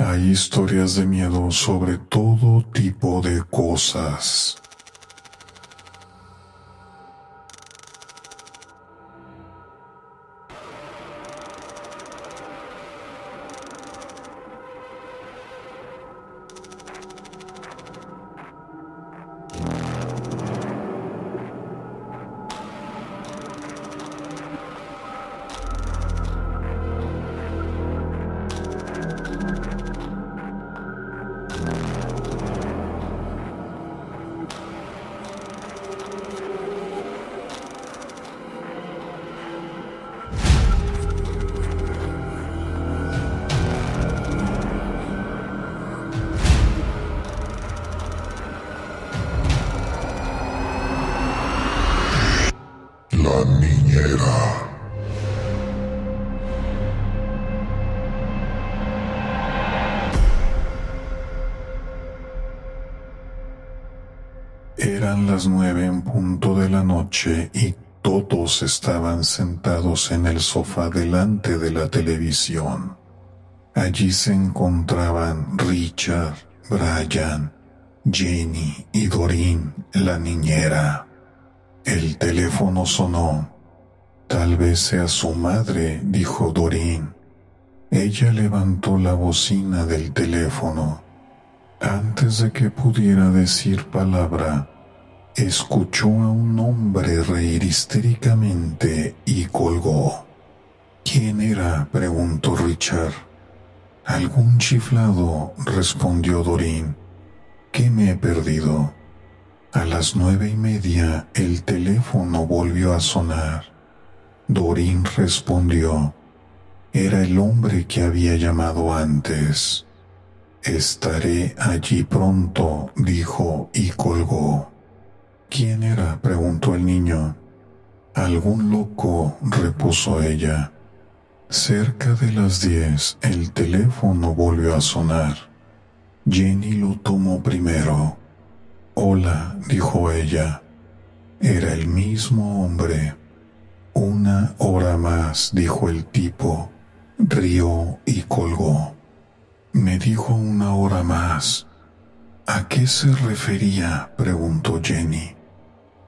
Hay historias de miedo sobre todo tipo de cosas. La niñera. Eran las nueve en punto de la noche y todos estaban sentados en el sofá delante de la televisión. Allí se encontraban Richard, Brian, Jenny y Doreen, la niñera. El teléfono sonó. Tal vez sea su madre, dijo Doreen. Ella levantó la bocina del teléfono. Antes de que pudiera decir palabra, escuchó a un hombre reír histéricamente y colgó. ¿Quién era? preguntó Richard. Algún chiflado, respondió Doreen. ¿Qué me he perdido? A las nueve y media el teléfono volvió a sonar. Doreen respondió. Era el hombre que había llamado antes. Estaré allí pronto, dijo y colgó. ¿Quién era? preguntó el niño. Algún loco, repuso ella. Cerca de las diez el teléfono volvió a sonar. Jenny lo tomó primero. Hola, dijo ella. Era el mismo hombre. Una hora más, dijo el tipo. Rió y colgó. Me dijo una hora más. ¿A qué se refería? preguntó Jenny.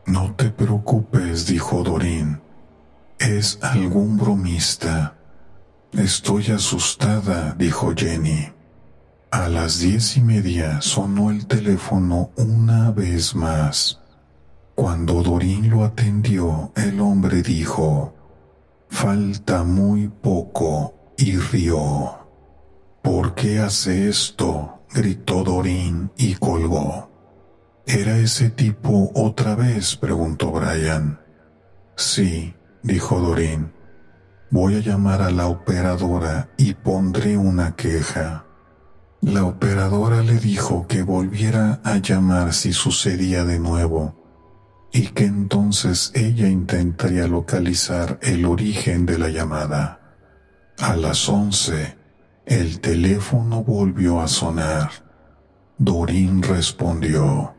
No te preocupes, dijo Dorín. Es algún bromista. Estoy asustada, dijo Jenny. A las diez y media sonó el teléfono una vez más. Cuando Dorín lo atendió, el hombre dijo, Falta muy poco, y rió. ¿Por qué hace esto? gritó Dorín y colgó. ¿Era ese tipo otra vez? preguntó Brian. Sí, dijo Dorín. Voy a llamar a la operadora y pondré una queja. La operadora le dijo que volviera a llamar si sucedía de nuevo y que entonces ella intentaría localizar el origen de la llamada. A las once, el teléfono volvió a sonar. Dorín respondió.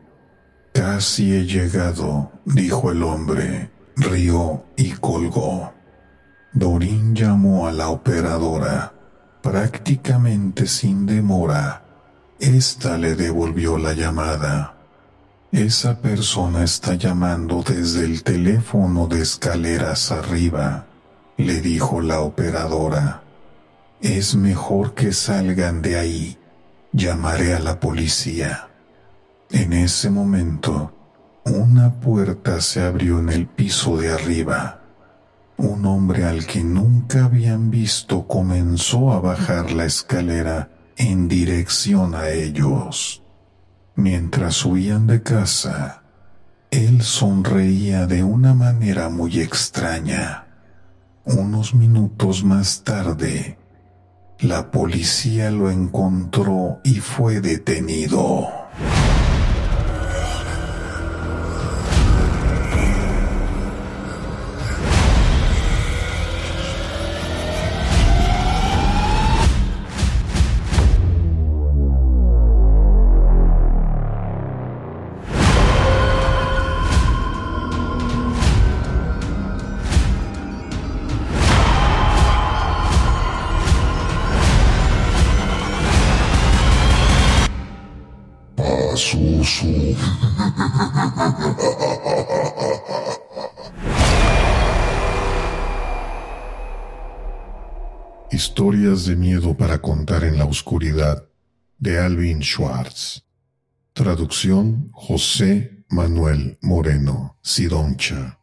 Casi he llegado, dijo el hombre, rió y colgó. Dorín llamó a la operadora prácticamente sin demora, ésta le devolvió la llamada. Esa persona está llamando desde el teléfono de escaleras arriba, le dijo la operadora. Es mejor que salgan de ahí. Llamaré a la policía. En ese momento, una puerta se abrió en el piso de arriba. Un hombre al que nunca habían visto comenzó a bajar la escalera en dirección a ellos. Mientras huían de casa, él sonreía de una manera muy extraña. Unos minutos más tarde, la policía lo encontró y fue detenido. Historias de miedo para contar en la oscuridad de Alvin Schwartz. Traducción José Manuel Moreno Sidoncha.